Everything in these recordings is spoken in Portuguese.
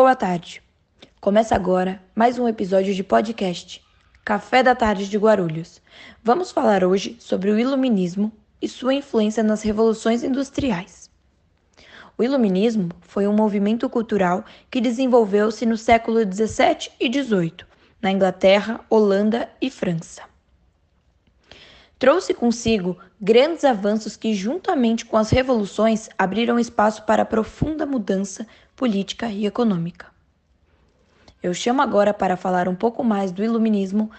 Boa tarde. Começa agora mais um episódio de podcast Café da Tarde de Guarulhos. Vamos falar hoje sobre o iluminismo e sua influência nas revoluções industriais. O iluminismo foi um movimento cultural que desenvolveu-se no século 17 e 18, na Inglaterra, Holanda e França. Trouxe consigo grandes avanços que, juntamente com as revoluções, abriram espaço para profunda mudança política e econômica. Eu chamo agora para falar um pouco mais do iluminismo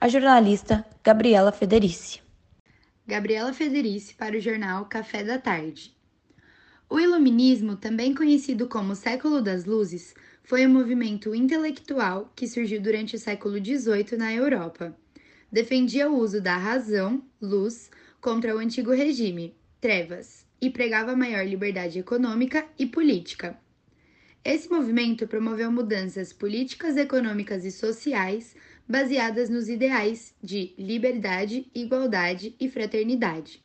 a jornalista Gabriela Federici. Gabriela Federici para o jornal Café da Tarde. O iluminismo, também conhecido como século das luzes, foi um movimento intelectual que surgiu durante o século XVIII na Europa. Defendia o uso da razão, luz, contra o antigo regime, trevas, e pregava maior liberdade econômica e política. Esse movimento promoveu mudanças políticas, econômicas e sociais baseadas nos ideais de liberdade, igualdade e fraternidade.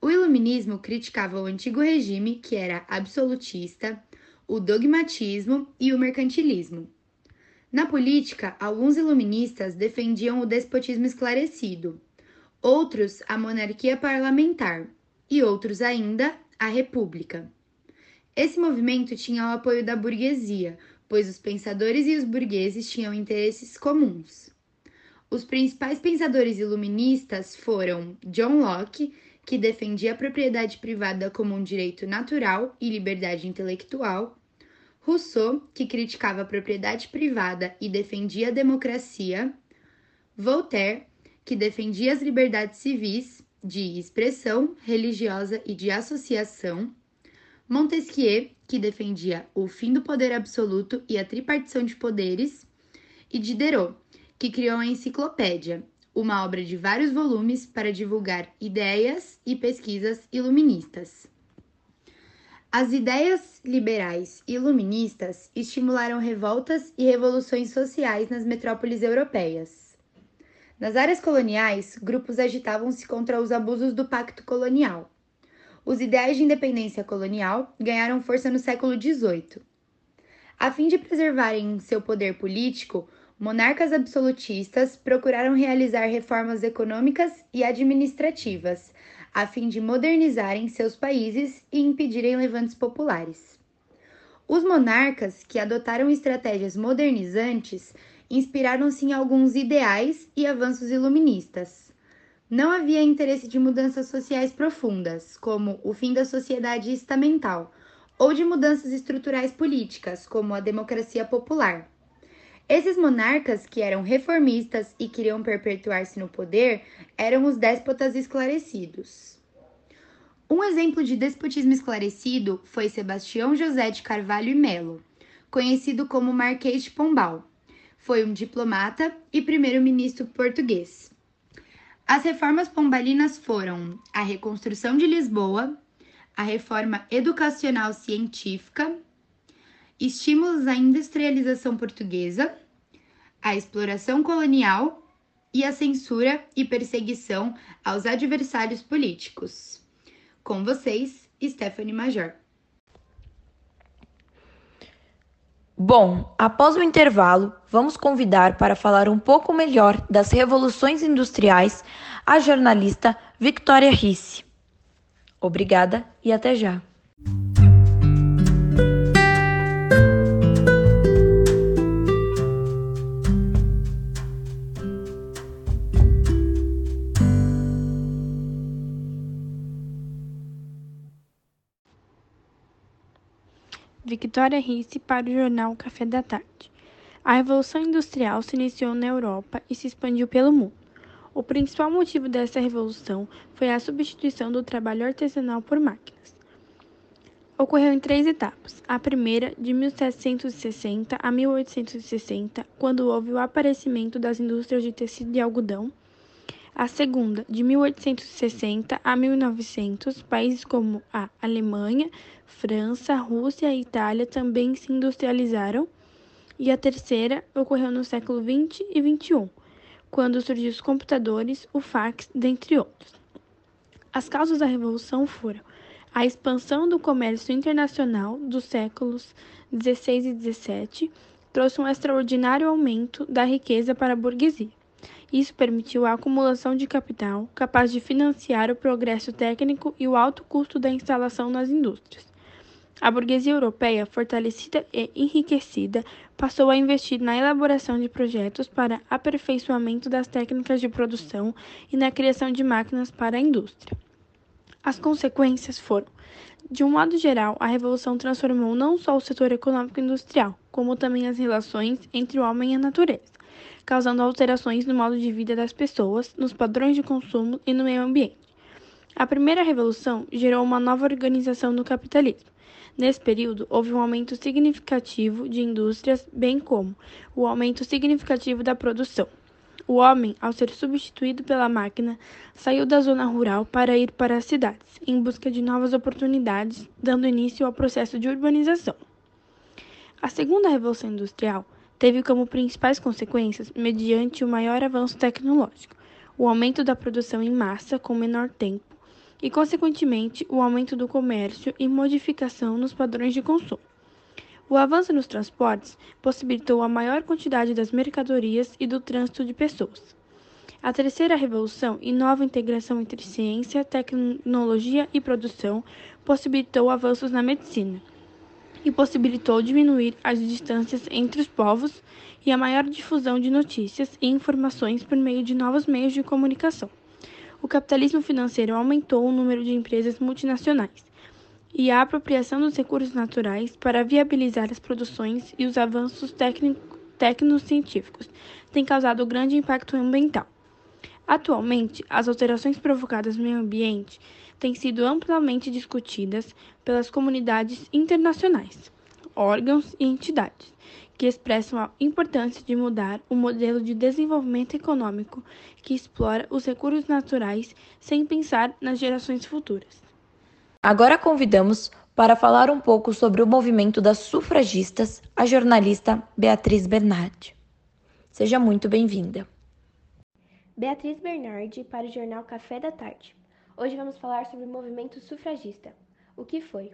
O iluminismo criticava o antigo regime, que era absolutista, o dogmatismo e o mercantilismo. Na política, alguns iluministas defendiam o despotismo esclarecido, outros a monarquia parlamentar e outros ainda a república. Esse movimento tinha o apoio da burguesia, pois os pensadores e os burgueses tinham interesses comuns. Os principais pensadores iluministas foram John Locke, que defendia a propriedade privada como um direito natural e liberdade intelectual, Rousseau, que criticava a propriedade privada e defendia a democracia, Voltaire, que defendia as liberdades civis, de expressão religiosa e de associação, Montesquieu, que defendia o fim do poder absoluto e a tripartição de poderes, e Diderot, que criou a Enciclopédia, uma obra de vários volumes para divulgar ideias e pesquisas iluministas. As ideias liberais iluministas estimularam revoltas e revoluções sociais nas metrópoles europeias. Nas áreas coloniais, grupos agitavam-se contra os abusos do pacto colonial os ideais de independência colonial ganharam força no século XVIII. A fim de preservarem seu poder político, monarcas absolutistas procuraram realizar reformas econômicas e administrativas, a fim de modernizarem seus países e impedirem levantes populares. Os monarcas, que adotaram estratégias modernizantes, inspiraram-se em alguns ideais e avanços iluministas. Não havia interesse de mudanças sociais profundas, como o fim da sociedade estamental, ou de mudanças estruturais políticas, como a democracia popular. Esses monarcas, que eram reformistas e queriam perpetuar-se no poder, eram os déspotas esclarecidos. Um exemplo de despotismo esclarecido foi Sebastião José de Carvalho e Melo, conhecido como Marquês de Pombal. Foi um diplomata e primeiro-ministro português. As reformas pombalinas foram a reconstrução de Lisboa, a reforma educacional científica, estímulos à industrialização portuguesa, a exploração colonial e a censura e perseguição aos adversários políticos. Com vocês, Stephanie Major. Bom, após o intervalo, vamos convidar para falar um pouco melhor das revoluções industriais a jornalista Victoria Risse. Obrigada e até já. Victoria Risse para o jornal Café da Tarde. A Revolução Industrial se iniciou na Europa e se expandiu pelo mundo. O principal motivo dessa revolução foi a substituição do trabalho artesanal por máquinas. Ocorreu em três etapas. A primeira, de 1760 a 1860, quando houve o aparecimento das indústrias de tecido e algodão. A segunda, de 1860 a 1900, países como a Alemanha, França, Rússia e Itália também se industrializaram, e a terceira ocorreu no século XX e XXI, quando surgiu os computadores, o fax, dentre outros. As causas da revolução foram A expansão do comércio internacional dos séculos 16 e 17 trouxe um extraordinário aumento da riqueza para a burguesia. Isso permitiu a acumulação de capital capaz de financiar o progresso técnico e o alto custo da instalação nas indústrias. A burguesia europeia, fortalecida e enriquecida, passou a investir na elaboração de projetos para aperfeiçoamento das técnicas de produção e na criação de máquinas para a indústria. As consequências foram, de um modo geral, a revolução transformou não só o setor econômico industrial, como também as relações entre o homem e a natureza, causando alterações no modo de vida das pessoas, nos padrões de consumo e no meio ambiente. A primeira revolução gerou uma nova organização do capitalismo Nesse período, houve um aumento significativo de indústrias, bem como o aumento significativo da produção. O homem, ao ser substituído pela máquina, saiu da zona rural para ir para as cidades, em busca de novas oportunidades, dando início ao processo de urbanização. A segunda revolução industrial teve como principais consequências, mediante o maior avanço tecnológico, o aumento da produção em massa com menor tempo, e, consequentemente, o aumento do comércio e modificação nos padrões de consumo. O avanço nos transportes possibilitou a maior quantidade das mercadorias e do trânsito de pessoas. A terceira revolução e nova integração entre ciência, tecnologia e produção possibilitou avanços na medicina e possibilitou diminuir as distâncias entre os povos e a maior difusão de notícias e informações por meio de novos meios de comunicação o capitalismo financeiro aumentou o número de empresas multinacionais e a apropriação dos recursos naturais para viabilizar as produções e os avanços tecnocientíficos têm causado grande impacto ambiental. Atualmente, as alterações provocadas no meio ambiente têm sido amplamente discutidas pelas comunidades internacionais, órgãos e entidades, que expressam a importância de mudar o modelo de desenvolvimento econômico que explora os recursos naturais sem pensar nas gerações futuras. Agora convidamos para falar um pouco sobre o movimento das sufragistas a jornalista Beatriz Bernardi. Seja muito bem-vinda. Beatriz Bernardi para o jornal Café da Tarde. Hoje vamos falar sobre o movimento sufragista. O que foi?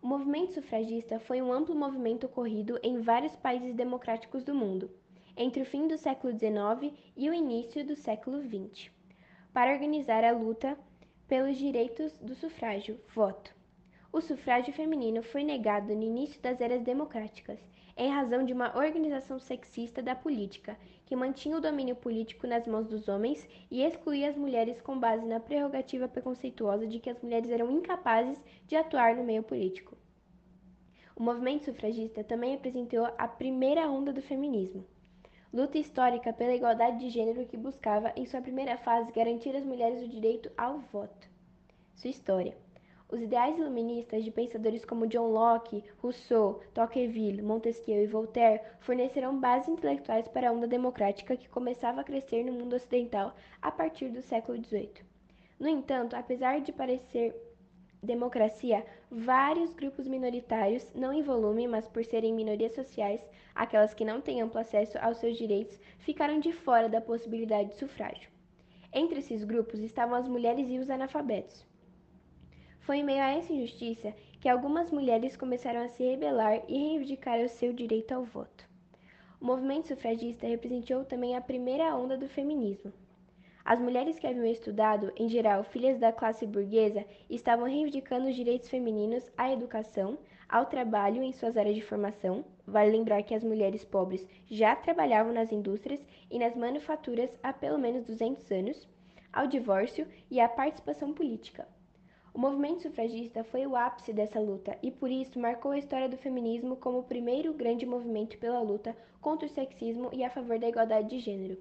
O movimento sufragista foi um amplo movimento ocorrido em vários países democráticos do mundo, entre o fim do século XIX e o início do século XX, para organizar a luta pelos direitos do sufrágio, voto. O sufrágio feminino foi negado no início das eras democráticas, em razão de uma organização sexista da política, que mantinha o domínio político nas mãos dos homens e excluía as mulheres com base na prerrogativa preconceituosa de que as mulheres eram incapazes de atuar no meio político. O movimento sufragista também apresentou a primeira onda do feminismo, luta histórica pela igualdade de gênero que buscava, em sua primeira fase, garantir às mulheres o direito ao voto. Sua história. Os ideais iluministas de pensadores como John Locke, Rousseau, Tocqueville, Montesquieu e Voltaire forneceram bases intelectuais para a onda democrática que começava a crescer no mundo ocidental a partir do século XVIII. No entanto, apesar de parecer democracia, vários grupos minoritários, não em volume, mas por serem minorias sociais, aquelas que não têm amplo acesso aos seus direitos, ficaram de fora da possibilidade de sufrágio. Entre esses grupos estavam as mulheres e os analfabetos. Foi em meio a essa injustiça que algumas mulheres começaram a se rebelar e reivindicar o seu direito ao voto. O movimento sufragista representou também a primeira onda do feminismo. As mulheres que haviam estudado, em geral filhas da classe burguesa, estavam reivindicando os direitos femininos à educação, ao trabalho em suas áreas de formação. Vale lembrar que as mulheres pobres já trabalhavam nas indústrias e nas manufaturas há pelo menos 200 anos, ao divórcio e à participação política. O movimento sufragista foi o ápice dessa luta e por isso marcou a história do feminismo como o primeiro grande movimento pela luta contra o sexismo e a favor da igualdade de gênero.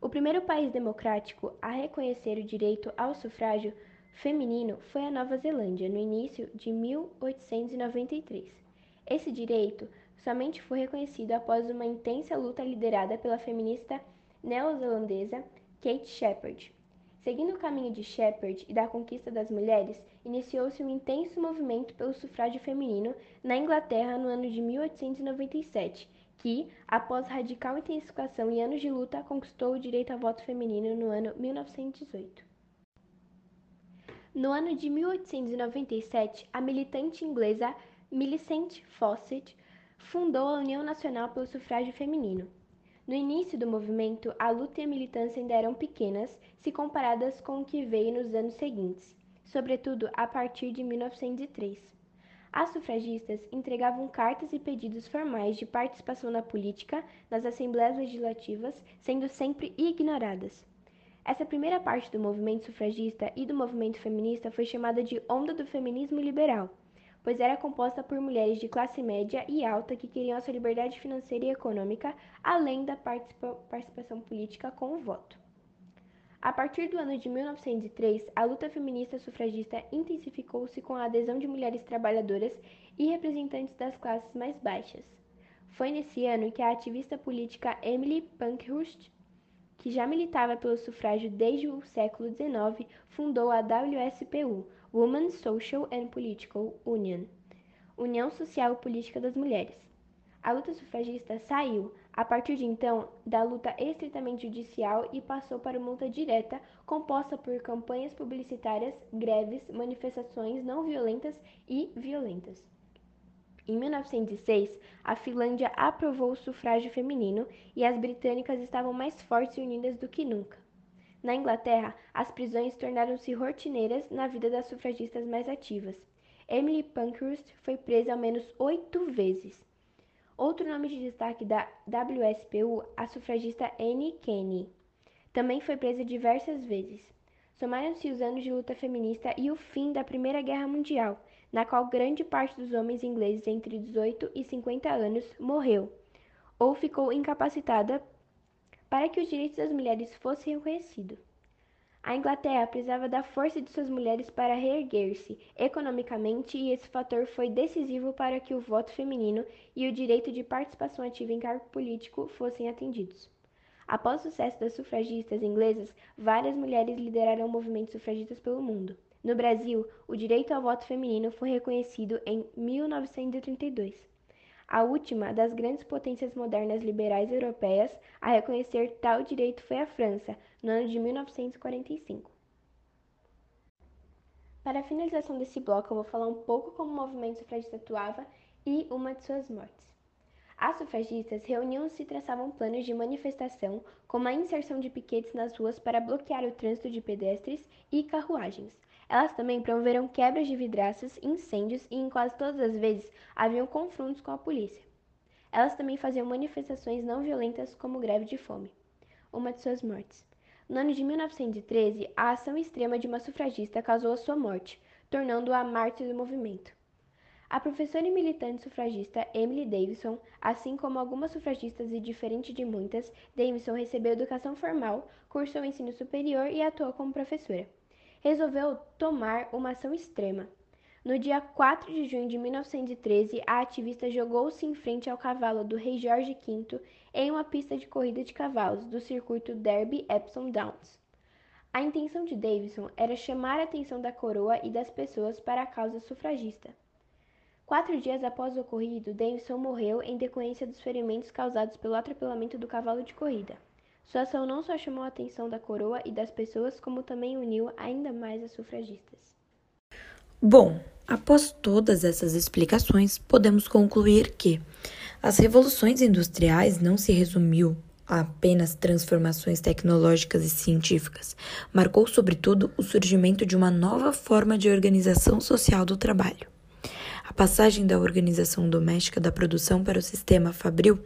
O primeiro país democrático a reconhecer o direito ao sufrágio feminino foi a Nova Zelândia, no início de 1893. Esse direito somente foi reconhecido após uma intensa luta liderada pela feminista neozelandesa Kate Shepherd, Seguindo o caminho de Shepard e da conquista das mulheres, iniciou-se um intenso movimento pelo sufrágio feminino na Inglaterra no ano de 1897, que, após radical intensificação e anos de luta, conquistou o direito ao voto feminino no ano 1918. No ano de 1897, a militante inglesa Millicent Fawcett fundou a União Nacional pelo Sufrágio Feminino. No início do movimento, a luta e a militância ainda eram pequenas se comparadas com o que veio nos anos seguintes, sobretudo a partir de 1903. As sufragistas entregavam cartas e pedidos formais de participação na política, nas assembleias legislativas, sendo sempre ignoradas. Essa primeira parte do movimento sufragista e do movimento feminista foi chamada de Onda do Feminismo Liberal pois era composta por mulheres de classe média e alta que queriam a sua liberdade financeira e econômica, além da participa participação política com o voto. A partir do ano de 1903, a luta feminista sufragista intensificou-se com a adesão de mulheres trabalhadoras e representantes das classes mais baixas. Foi nesse ano que a ativista política Emily Pankhurst, que já militava pelo sufrágio desde o século XIX, fundou a WSPU, Women's Social and Political Union, União Social e Política das Mulheres. A luta sufragista saiu, a partir de então, da luta estritamente judicial e passou para uma luta direta, composta por campanhas publicitárias, greves, manifestações não violentas e violentas. Em 1906, a Finlândia aprovou o sufrágio feminino e as britânicas estavam mais fortes e unidas do que nunca. Na Inglaterra, as prisões tornaram-se rotineiras na vida das sufragistas mais ativas. Emily Pankhurst foi presa ao menos oito vezes. Outro nome de destaque da WSPU, a sufragista Anne Kenney, também foi presa diversas vezes. Somaram-se os anos de luta feminista e o fim da Primeira Guerra Mundial, na qual grande parte dos homens ingleses entre 18 e 50 anos morreu ou ficou incapacitada para que os direitos das mulheres fossem reconhecidos. A Inglaterra precisava da força de suas mulheres para reerguer-se economicamente e esse fator foi decisivo para que o voto feminino e o direito de participação ativa em cargo político fossem atendidos. Após o sucesso das sufragistas inglesas, várias mulheres lideraram movimentos sufragistas pelo mundo. No Brasil, o direito ao voto feminino foi reconhecido em 1932 a última das grandes potências modernas liberais europeias a reconhecer tal direito foi a França, no ano de 1945. Para a finalização desse bloco, eu vou falar um pouco como o movimento sufragista atuava e uma de suas mortes. As sufragistas reuniam-se e traçavam planos de manifestação, como a inserção de piquetes nas ruas para bloquear o trânsito de pedestres e carruagens, elas também promoveram quebras de vidraças, incêndios e, em quase todas as vezes, haviam confrontos com a polícia. Elas também faziam manifestações não violentas, como greve de fome. Uma de suas mortes. No ano de 1913, a ação extrema de uma sufragista causou a sua morte, tornando-a mártir do movimento. A professora e militante sufragista Emily Davidson, assim como algumas sufragistas e diferente de muitas, Davidson recebeu educação formal, cursou ensino superior e atuou como professora resolveu tomar uma ação extrema. No dia 4 de junho de 1913, a ativista jogou-se em frente ao cavalo do rei Jorge V em uma pista de corrida de cavalos do circuito Derby Epsom Downs. A intenção de Davidson era chamar a atenção da coroa e das pessoas para a causa sufragista. Quatro dias após o ocorrido, Davidson morreu em decorrência dos ferimentos causados pelo atropelamento do cavalo de corrida. Sua ação não só chamou a atenção da coroa e das pessoas, como também uniu ainda mais as sufragistas. Bom, após todas essas explicações, podemos concluir que as revoluções industriais não se resumiu a apenas transformações tecnológicas e científicas, marcou sobretudo o surgimento de uma nova forma de organização social do trabalho. A passagem da organização doméstica da produção para o sistema fabril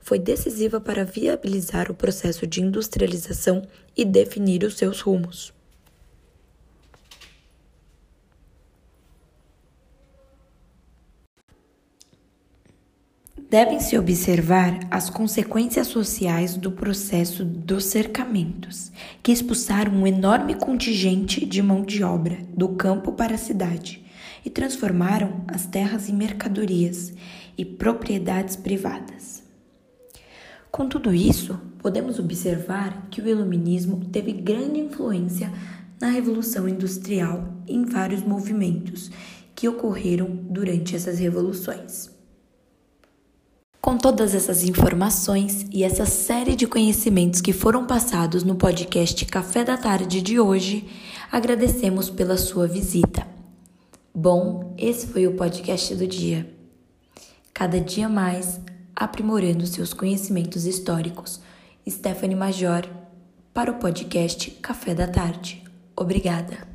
foi decisiva para viabilizar o processo de industrialização e definir os seus rumos. Devem-se observar as consequências sociais do processo dos cercamentos, que expulsaram um enorme contingente de mão de obra do campo para a cidade e transformaram as terras em mercadorias e propriedades privadas. Com tudo isso, podemos observar que o iluminismo teve grande influência na Revolução Industrial e em vários movimentos que ocorreram durante essas revoluções. Com todas essas informações e essa série de conhecimentos que foram passados no podcast Café da Tarde de hoje, Agradecemos pela sua visita. Bom, esse foi o podcast do dia. Cada dia mais aprimorando seus conhecimentos históricos. Stephanie Major, para o podcast Café da Tarde. Obrigada.